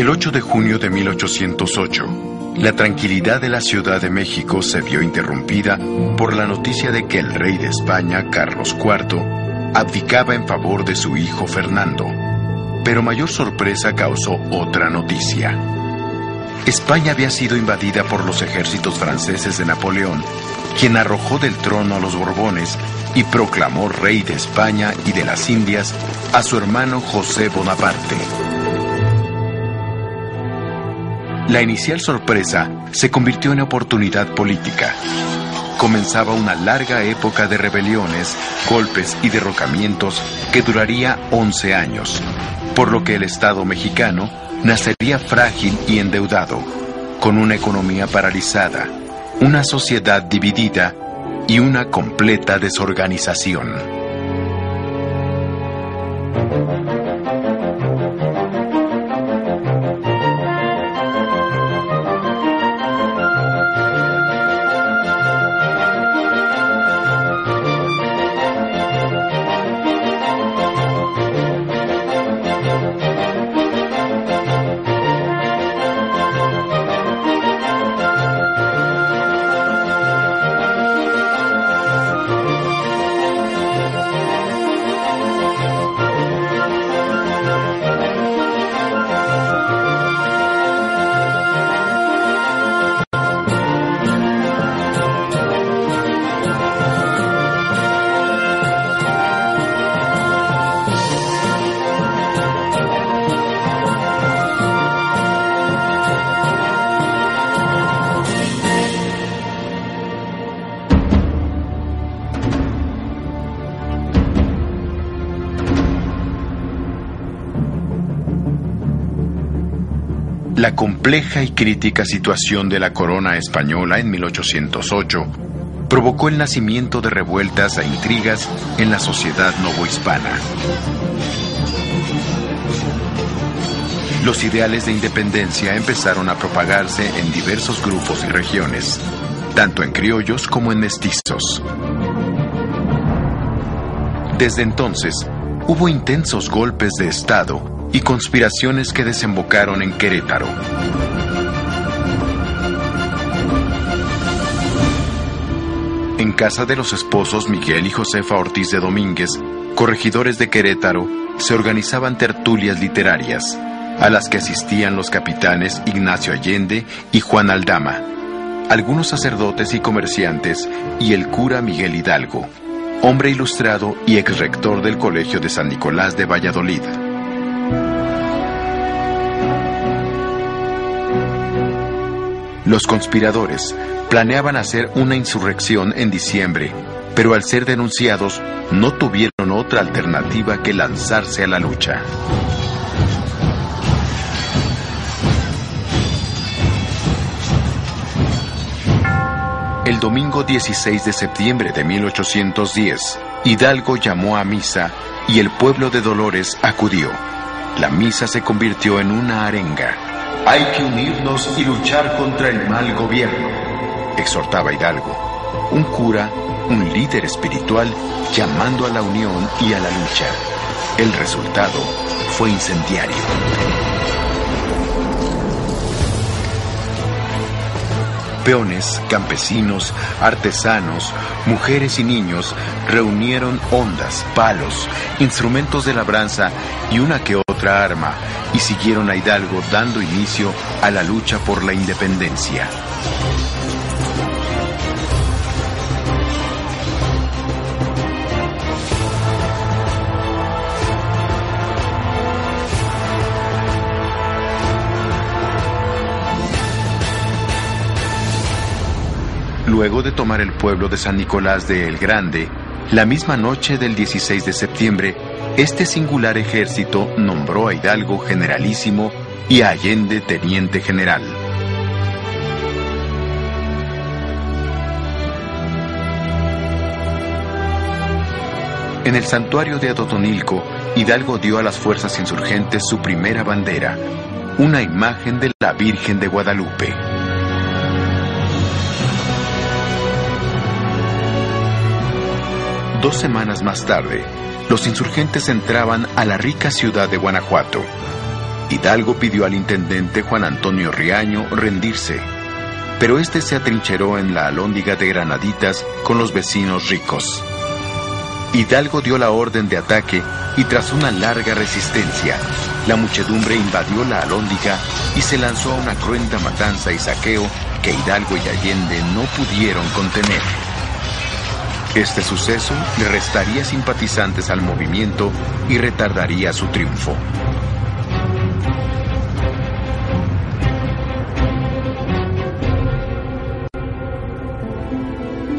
El 8 de junio de 1808, la tranquilidad de la Ciudad de México se vio interrumpida por la noticia de que el rey de España, Carlos IV, abdicaba en favor de su hijo Fernando. Pero mayor sorpresa causó otra noticia. España había sido invadida por los ejércitos franceses de Napoleón, quien arrojó del trono a los Borbones y proclamó rey de España y de las Indias a su hermano José Bonaparte. La inicial sorpresa se convirtió en oportunidad política. Comenzaba una larga época de rebeliones, golpes y derrocamientos que duraría 11 años, por lo que el Estado mexicano nacería frágil y endeudado, con una economía paralizada, una sociedad dividida y una completa desorganización. Compleja y crítica situación de la corona española en 1808 provocó el nacimiento de revueltas e intrigas en la sociedad novohispana. Los ideales de independencia empezaron a propagarse en diversos grupos y regiones, tanto en criollos como en mestizos. Desde entonces, hubo intensos golpes de Estado y conspiraciones que desembocaron en Querétaro. En casa de los esposos Miguel y Josefa Ortiz de Domínguez, corregidores de Querétaro, se organizaban tertulias literarias, a las que asistían los capitanes Ignacio Allende y Juan Aldama, algunos sacerdotes y comerciantes y el cura Miguel Hidalgo, hombre ilustrado y ex rector del Colegio de San Nicolás de Valladolid. Los conspiradores planeaban hacer una insurrección en diciembre, pero al ser denunciados no tuvieron otra alternativa que lanzarse a la lucha. El domingo 16 de septiembre de 1810, Hidalgo llamó a misa y el pueblo de Dolores acudió. La misa se convirtió en una arenga. Hay que unirnos y luchar contra el mal gobierno, exhortaba Hidalgo, un cura, un líder espiritual llamando a la unión y a la lucha. El resultado fue incendiario. Peones, campesinos, artesanos, mujeres y niños reunieron ondas, palos, instrumentos de labranza y una que otra arma y siguieron a Hidalgo dando inicio a la lucha por la independencia. Luego de tomar el pueblo de San Nicolás de El Grande, la misma noche del 16 de septiembre, este singular ejército nombró a Hidalgo generalísimo y a Allende teniente general. En el santuario de Atotonilco, Hidalgo dio a las fuerzas insurgentes su primera bandera, una imagen de la Virgen de Guadalupe. Dos semanas más tarde, los insurgentes entraban a la rica ciudad de Guanajuato. Hidalgo pidió al intendente Juan Antonio Riaño rendirse, pero este se atrincheró en la alóndiga de Granaditas con los vecinos ricos. Hidalgo dio la orden de ataque y tras una larga resistencia, la muchedumbre invadió la alóndiga y se lanzó a una cruenta matanza y saqueo que Hidalgo y Allende no pudieron contener. Este suceso le restaría simpatizantes al movimiento y retardaría su triunfo.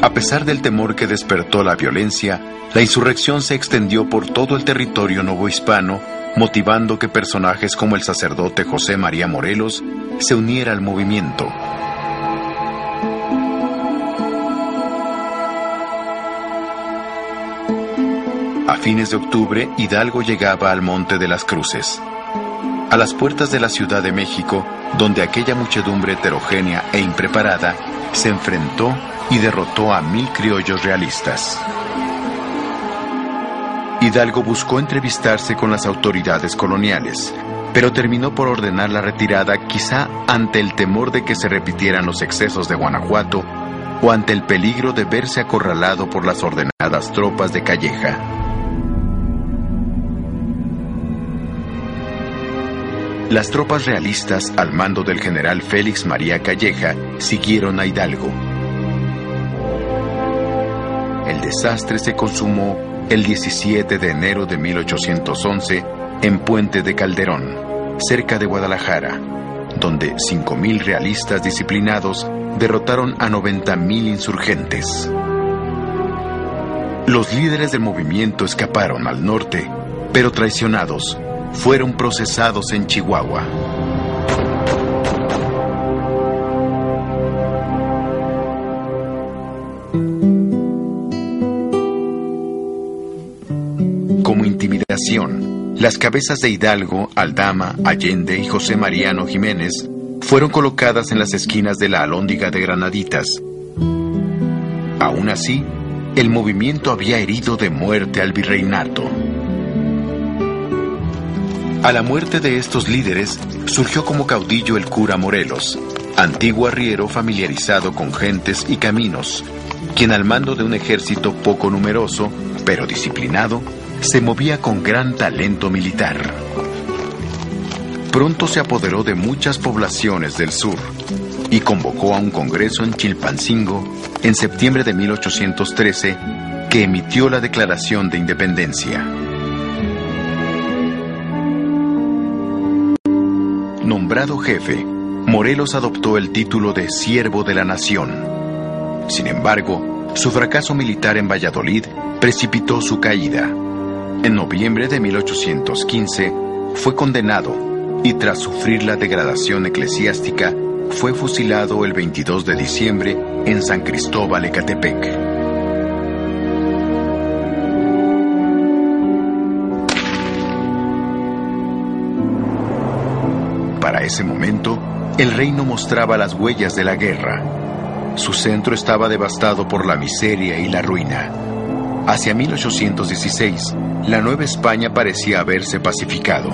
A pesar del temor que despertó la violencia, la insurrección se extendió por todo el territorio novohispano, motivando que personajes como el sacerdote José María Morelos se uniera al movimiento. A fines de octubre, Hidalgo llegaba al Monte de las Cruces. A las puertas de la Ciudad de México, donde aquella muchedumbre heterogénea e impreparada se enfrentó y derrotó a mil criollos realistas. Hidalgo buscó entrevistarse con las autoridades coloniales, pero terminó por ordenar la retirada quizá ante el temor de que se repitieran los excesos de Guanajuato o ante el peligro de verse acorralado por las ordenadas tropas de Calleja. Las tropas realistas al mando del general Félix María Calleja siguieron a Hidalgo. El desastre se consumó el 17 de enero de 1811 en Puente de Calderón, cerca de Guadalajara, donde 5.000 realistas disciplinados derrotaron a 90.000 insurgentes. Los líderes del movimiento escaparon al norte, pero traicionados fueron procesados en Chihuahua. Como intimidación, las cabezas de Hidalgo, Aldama, Allende y José Mariano Jiménez fueron colocadas en las esquinas de la alóndiga de Granaditas. Aún así, el movimiento había herido de muerte al virreinato. A la muerte de estos líderes surgió como caudillo el cura Morelos, antiguo arriero familiarizado con gentes y caminos, quien al mando de un ejército poco numeroso, pero disciplinado, se movía con gran talento militar. Pronto se apoderó de muchas poblaciones del sur y convocó a un congreso en Chilpancingo en septiembre de 1813 que emitió la Declaración de Independencia. Nombrado jefe, Morelos adoptó el título de siervo de la nación. Sin embargo, su fracaso militar en Valladolid precipitó su caída. En noviembre de 1815 fue condenado y tras sufrir la degradación eclesiástica fue fusilado el 22 de diciembre en San Cristóbal Ecatepec. Ese momento, el reino mostraba las huellas de la guerra. Su centro estaba devastado por la miseria y la ruina. Hacia 1816, la Nueva España parecía haberse pacificado.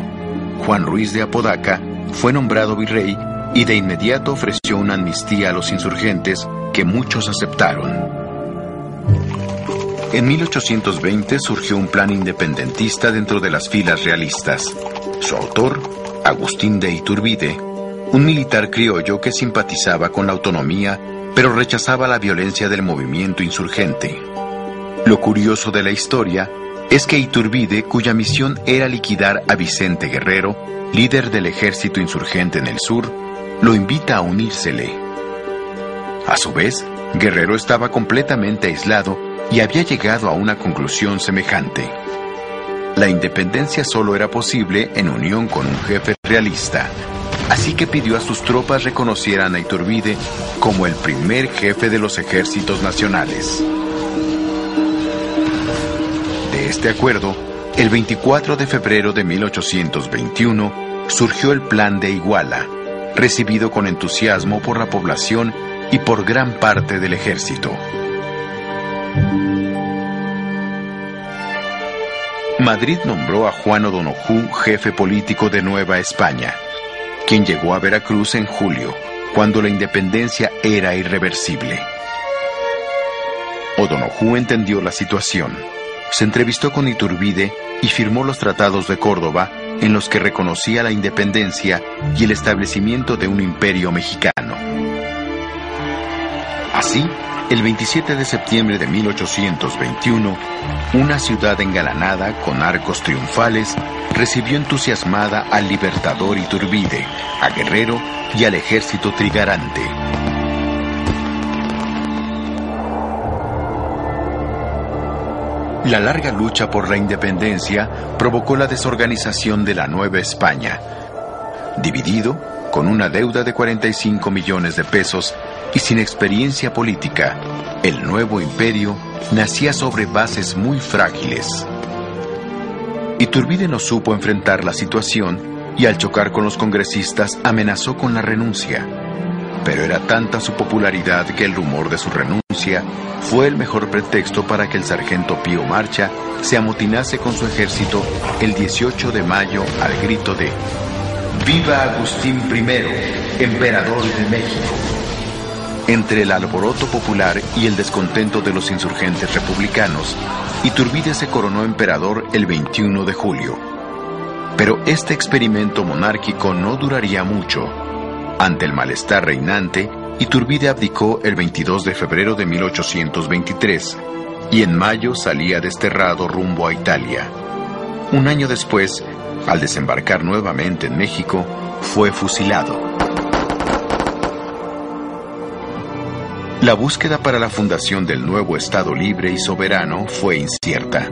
Juan Ruiz de Apodaca fue nombrado virrey y de inmediato ofreció una amnistía a los insurgentes que muchos aceptaron. En 1820 surgió un plan independentista dentro de las filas realistas. Su autor, Agustín de Iturbide, un militar criollo que simpatizaba con la autonomía, pero rechazaba la violencia del movimiento insurgente. Lo curioso de la historia es que Iturbide, cuya misión era liquidar a Vicente Guerrero, líder del ejército insurgente en el sur, lo invita a unírsele. A su vez, Guerrero estaba completamente aislado y había llegado a una conclusión semejante. La independencia solo era posible en unión con un jefe realista, así que pidió a sus tropas reconocieran a Iturbide como el primer jefe de los ejércitos nacionales. De este acuerdo, el 24 de febrero de 1821 surgió el Plan de Iguala, recibido con entusiasmo por la población y por gran parte del ejército. Madrid nombró a Juan O'Donoghue jefe político de Nueva España, quien llegó a Veracruz en julio, cuando la independencia era irreversible. O'Donoghue entendió la situación, se entrevistó con Iturbide y firmó los tratados de Córdoba en los que reconocía la independencia y el establecimiento de un imperio mexicano. Así, el 27 de septiembre de 1821, una ciudad engalanada con arcos triunfales recibió entusiasmada al libertador Iturbide, a Guerrero y al ejército trigarante. La larga lucha por la independencia provocó la desorganización de la Nueva España. Dividido, con una deuda de 45 millones de pesos, y sin experiencia política, el nuevo imperio nacía sobre bases muy frágiles. Iturbide no supo enfrentar la situación y al chocar con los congresistas amenazó con la renuncia. Pero era tanta su popularidad que el rumor de su renuncia fue el mejor pretexto para que el sargento Pío Marcha se amotinase con su ejército el 18 de mayo al grito de ¡Viva Agustín I, emperador de México! Entre el alboroto popular y el descontento de los insurgentes republicanos, Iturbide se coronó emperador el 21 de julio. Pero este experimento monárquico no duraría mucho. Ante el malestar reinante, Iturbide abdicó el 22 de febrero de 1823 y en mayo salía desterrado rumbo a Italia. Un año después, al desembarcar nuevamente en México, fue fusilado. La búsqueda para la fundación del nuevo Estado libre y soberano fue incierta.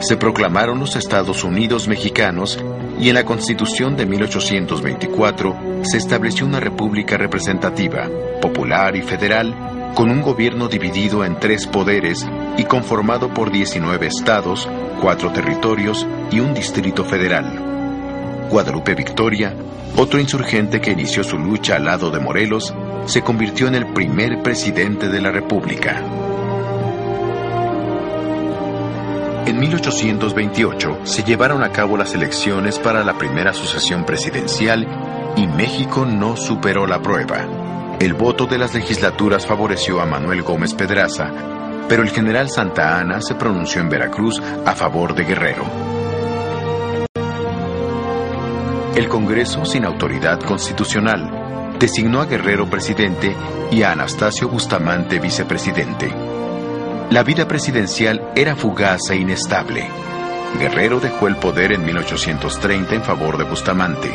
Se proclamaron los Estados Unidos mexicanos y en la Constitución de 1824 se estableció una república representativa, popular y federal, con un gobierno dividido en tres poderes y conformado por 19 estados, cuatro territorios y un distrito federal. Guadalupe Victoria, otro insurgente que inició su lucha al lado de Morelos, se convirtió en el primer presidente de la República. En 1828 se llevaron a cabo las elecciones para la primera sucesión presidencial y México no superó la prueba. El voto de las legislaturas favoreció a Manuel Gómez Pedraza, pero el general Santa Ana se pronunció en Veracruz a favor de Guerrero. El Congreso, sin autoridad constitucional, designó a Guerrero presidente y a Anastasio Bustamante vicepresidente. La vida presidencial era fugaz e inestable. Guerrero dejó el poder en 1830 en favor de Bustamante,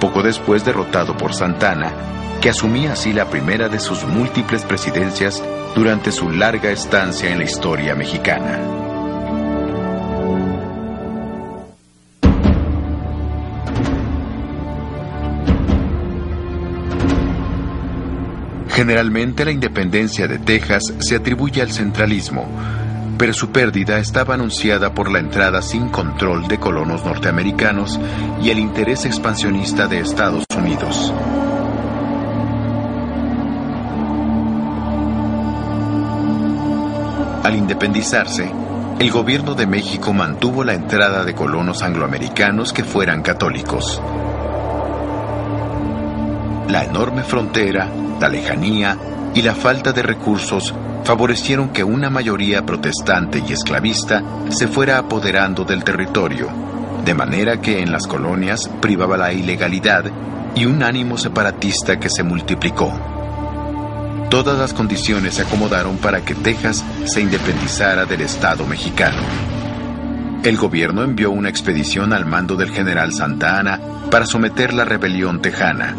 poco después derrotado por Santana, que asumía así la primera de sus múltiples presidencias durante su larga estancia en la historia mexicana. Generalmente la independencia de Texas se atribuye al centralismo, pero su pérdida estaba anunciada por la entrada sin control de colonos norteamericanos y el interés expansionista de Estados Unidos. Al independizarse, el gobierno de México mantuvo la entrada de colonos angloamericanos que fueran católicos. La enorme frontera, la lejanía y la falta de recursos favorecieron que una mayoría protestante y esclavista se fuera apoderando del territorio, de manera que en las colonias privaba la ilegalidad y un ánimo separatista que se multiplicó. Todas las condiciones se acomodaron para que Texas se independizara del Estado mexicano. El gobierno envió una expedición al mando del general Santa Ana para someter la rebelión tejana.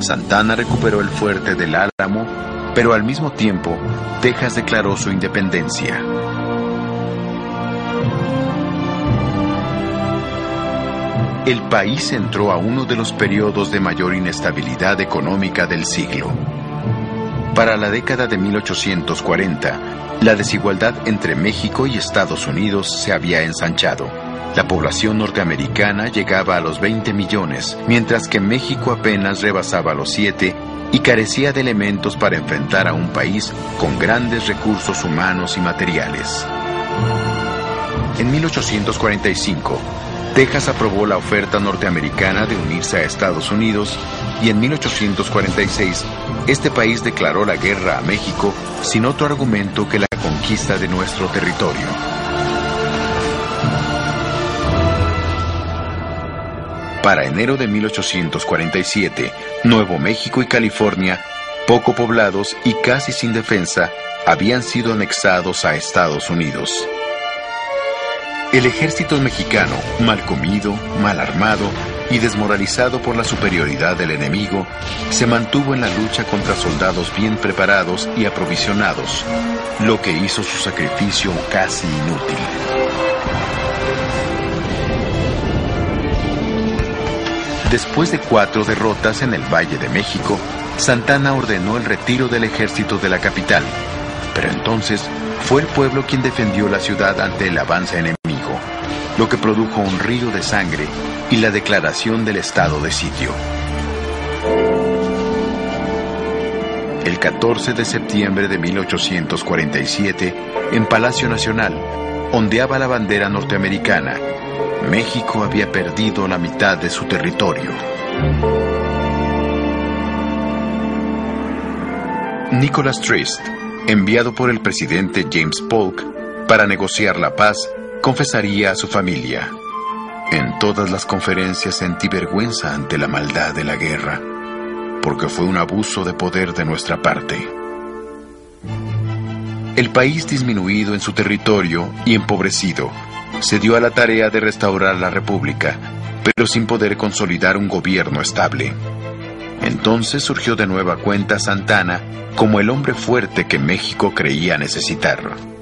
Santana recuperó el fuerte del Álamo, pero al mismo tiempo, Texas declaró su independencia. El país entró a uno de los periodos de mayor inestabilidad económica del siglo. Para la década de 1840, la desigualdad entre México y Estados Unidos se había ensanchado. La población norteamericana llegaba a los 20 millones, mientras que México apenas rebasaba los 7 y carecía de elementos para enfrentar a un país con grandes recursos humanos y materiales. En 1845, Texas aprobó la oferta norteamericana de unirse a Estados Unidos y en 1846 este país declaró la guerra a México sin otro argumento que la conquista de nuestro territorio. Para enero de 1847, Nuevo México y California, poco poblados y casi sin defensa, habían sido anexados a Estados Unidos. El ejército mexicano, mal comido, mal armado y desmoralizado por la superioridad del enemigo, se mantuvo en la lucha contra soldados bien preparados y aprovisionados, lo que hizo su sacrificio casi inútil. Después de cuatro derrotas en el Valle de México, Santana ordenó el retiro del ejército de la capital. Pero entonces fue el pueblo quien defendió la ciudad ante el avance enemigo, lo que produjo un río de sangre y la declaración del estado de sitio. El 14 de septiembre de 1847, en Palacio Nacional, ondeaba la bandera norteamericana México había perdido la mitad de su territorio. Nicholas Trist, enviado por el presidente James Polk para negociar la paz, confesaría a su familia. En todas las conferencias sentí vergüenza ante la maldad de la guerra, porque fue un abuso de poder de nuestra parte. El país disminuido en su territorio y empobrecido se dio a la tarea de restaurar la República, pero sin poder consolidar un gobierno estable. Entonces surgió de nueva cuenta Santana como el hombre fuerte que México creía necesitar.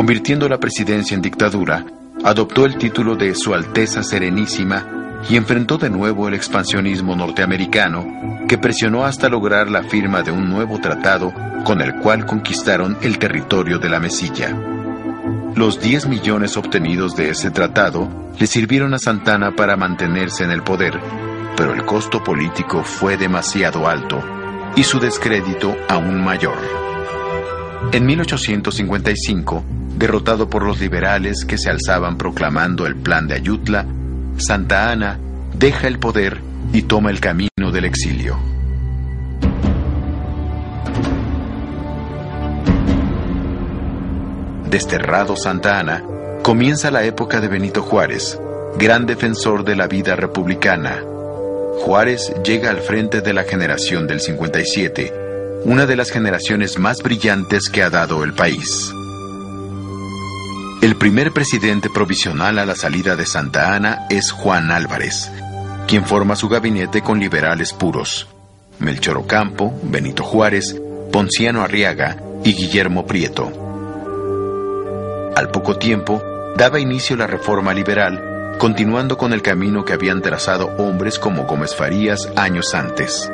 Convirtiendo la presidencia en dictadura, adoptó el título de Su Alteza Serenísima y enfrentó de nuevo el expansionismo norteamericano, que presionó hasta lograr la firma de un nuevo tratado con el cual conquistaron el territorio de la Mesilla. Los 10 millones obtenidos de ese tratado le sirvieron a Santana para mantenerse en el poder, pero el costo político fue demasiado alto y su descrédito aún mayor. En 1855, derrotado por los liberales que se alzaban proclamando el plan de Ayutla, Santa Ana deja el poder y toma el camino del exilio. Desterrado Santa Ana, comienza la época de Benito Juárez, gran defensor de la vida republicana. Juárez llega al frente de la generación del 57, una de las generaciones más brillantes que ha dado el país. El primer presidente provisional a la salida de Santa Ana es Juan Álvarez, quien forma su gabinete con liberales puros, Melchor Ocampo, Benito Juárez, Ponciano Arriaga y Guillermo Prieto. Al poco tiempo, daba inicio la reforma liberal, continuando con el camino que habían trazado hombres como Gómez Farías años antes.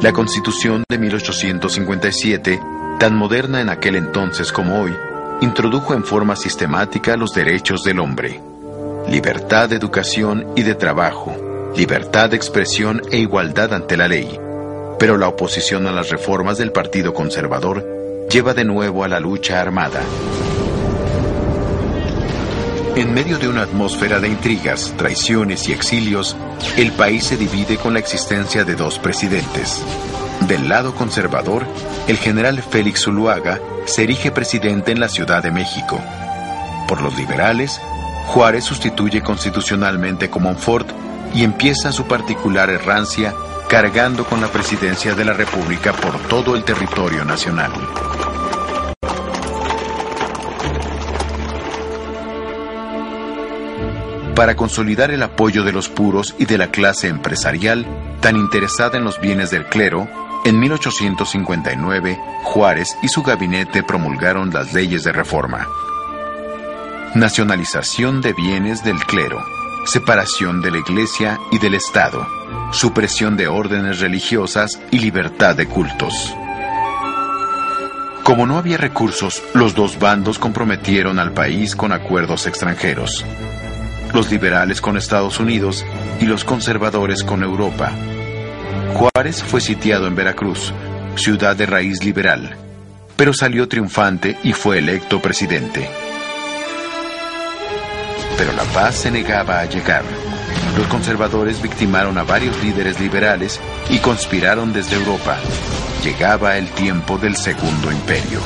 La Constitución de 1857, tan moderna en aquel entonces como hoy, introdujo en forma sistemática los derechos del hombre. Libertad de educación y de trabajo, libertad de expresión e igualdad ante la ley. Pero la oposición a las reformas del Partido Conservador lleva de nuevo a la lucha armada. En medio de una atmósfera de intrigas, traiciones y exilios, el país se divide con la existencia de dos presidentes. Del lado conservador, el general Félix Zuluaga se erige presidente en la Ciudad de México. Por los liberales, Juárez sustituye constitucionalmente con Montfort y empieza su particular errancia cargando con la presidencia de la República por todo el territorio nacional. Para consolidar el apoyo de los puros y de la clase empresarial tan interesada en los bienes del clero, en 1859 Juárez y su gabinete promulgaron las leyes de reforma. Nacionalización de bienes del clero, separación de la Iglesia y del Estado, supresión de órdenes religiosas y libertad de cultos. Como no había recursos, los dos bandos comprometieron al país con acuerdos extranjeros. Los liberales con Estados Unidos y los conservadores con Europa. Juárez fue sitiado en Veracruz, ciudad de raíz liberal, pero salió triunfante y fue electo presidente. Pero la paz se negaba a llegar. Los conservadores victimaron a varios líderes liberales y conspiraron desde Europa. Llegaba el tiempo del Segundo Imperio.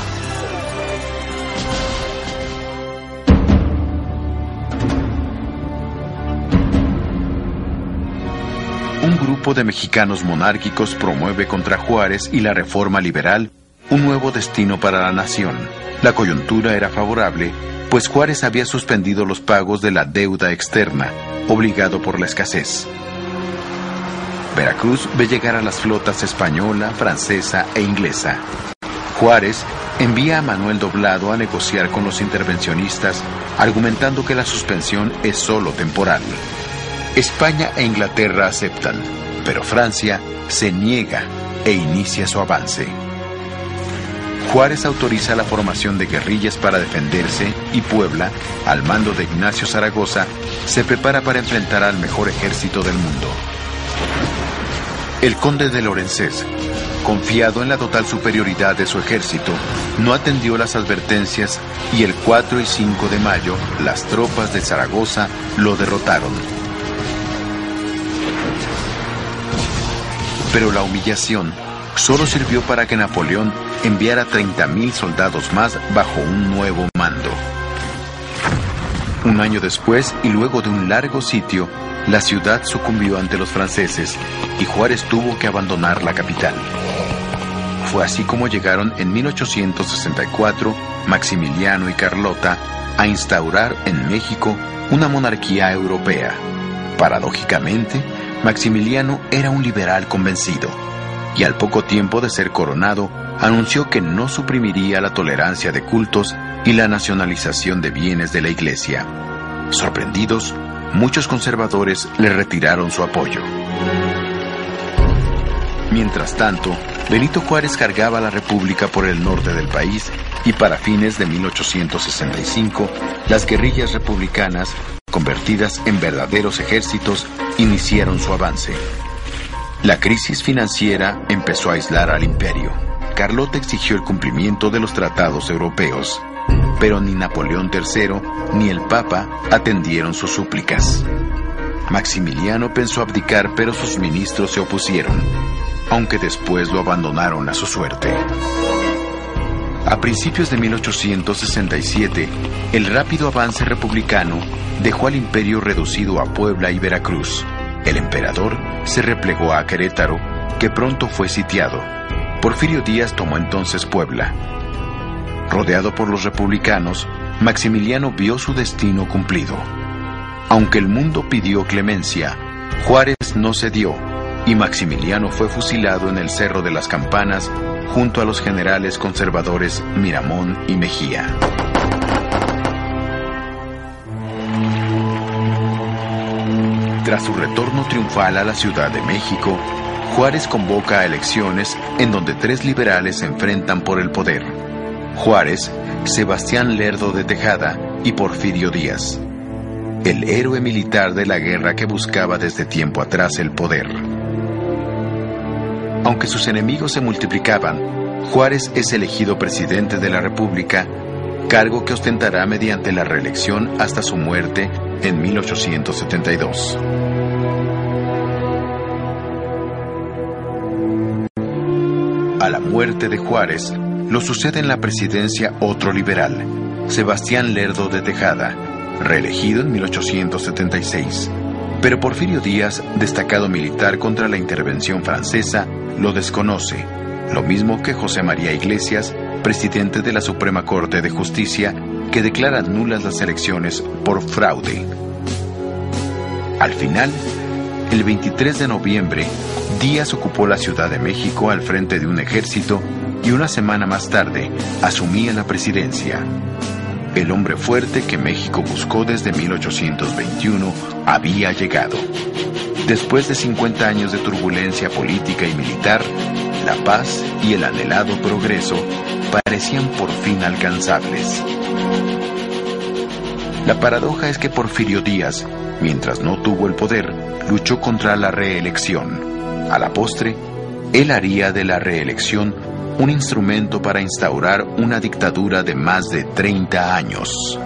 Grupo de mexicanos monárquicos promueve contra Juárez y la reforma liberal un nuevo destino para la nación. La coyuntura era favorable pues Juárez había suspendido los pagos de la deuda externa, obligado por la escasez. Veracruz ve llegar a las flotas española, francesa e inglesa. Juárez envía a Manuel Doblado a negociar con los intervencionistas, argumentando que la suspensión es solo temporal. España e Inglaterra aceptan, pero Francia se niega e inicia su avance. Juárez autoriza la formación de guerrillas para defenderse y Puebla, al mando de Ignacio Zaragoza, se prepara para enfrentar al mejor ejército del mundo. El conde de Lorenzés, confiado en la total superioridad de su ejército, no atendió las advertencias y el 4 y 5 de mayo las tropas de Zaragoza lo derrotaron. Pero la humillación solo sirvió para que Napoleón enviara 30.000 soldados más bajo un nuevo mando. Un año después, y luego de un largo sitio, la ciudad sucumbió ante los franceses y Juárez tuvo que abandonar la capital. Fue así como llegaron en 1864 Maximiliano y Carlota a instaurar en México una monarquía europea. Paradójicamente, Maximiliano era un liberal convencido y al poco tiempo de ser coronado, anunció que no suprimiría la tolerancia de cultos y la nacionalización de bienes de la Iglesia. Sorprendidos, muchos conservadores le retiraron su apoyo. Mientras tanto, Benito Juárez cargaba la República por el norte del país y para fines de 1865, las guerrillas republicanas, convertidas en verdaderos ejércitos, iniciaron su avance. La crisis financiera empezó a aislar al imperio. Carlota exigió el cumplimiento de los tratados europeos, pero ni Napoleón III ni el Papa atendieron sus súplicas. Maximiliano pensó abdicar, pero sus ministros se opusieron, aunque después lo abandonaron a su suerte. A principios de 1867, el rápido avance republicano dejó al imperio reducido a Puebla y Veracruz. El emperador se replegó a Querétaro, que pronto fue sitiado. Porfirio Díaz tomó entonces Puebla. Rodeado por los republicanos, Maximiliano vio su destino cumplido. Aunque el mundo pidió clemencia, Juárez no cedió y Maximiliano fue fusilado en el Cerro de las Campanas junto a los generales conservadores Miramón y Mejía. Tras su retorno triunfal a la Ciudad de México, Juárez convoca a elecciones en donde tres liberales se enfrentan por el poder. Juárez, Sebastián Lerdo de Tejada y Porfirio Díaz. El héroe militar de la guerra que buscaba desde tiempo atrás el poder. Aunque sus enemigos se multiplicaban, Juárez es elegido presidente de la República cargo que ostentará mediante la reelección hasta su muerte en 1872. A la muerte de Juárez, lo sucede en la presidencia otro liberal, Sebastián Lerdo de Tejada, reelegido en 1876. Pero Porfirio Díaz, destacado militar contra la intervención francesa, lo desconoce, lo mismo que José María Iglesias, presidente de la Suprema Corte de Justicia, que declara nulas las elecciones por fraude. Al final, el 23 de noviembre, Díaz ocupó la Ciudad de México al frente de un ejército y una semana más tarde asumía la presidencia. El hombre fuerte que México buscó desde 1821 había llegado. Después de 50 años de turbulencia política y militar, la paz y el anhelado progreso parecían por fin alcanzables. La paradoja es que Porfirio Díaz, mientras no tuvo el poder, luchó contra la reelección. A la postre, él haría de la reelección un instrumento para instaurar una dictadura de más de 30 años.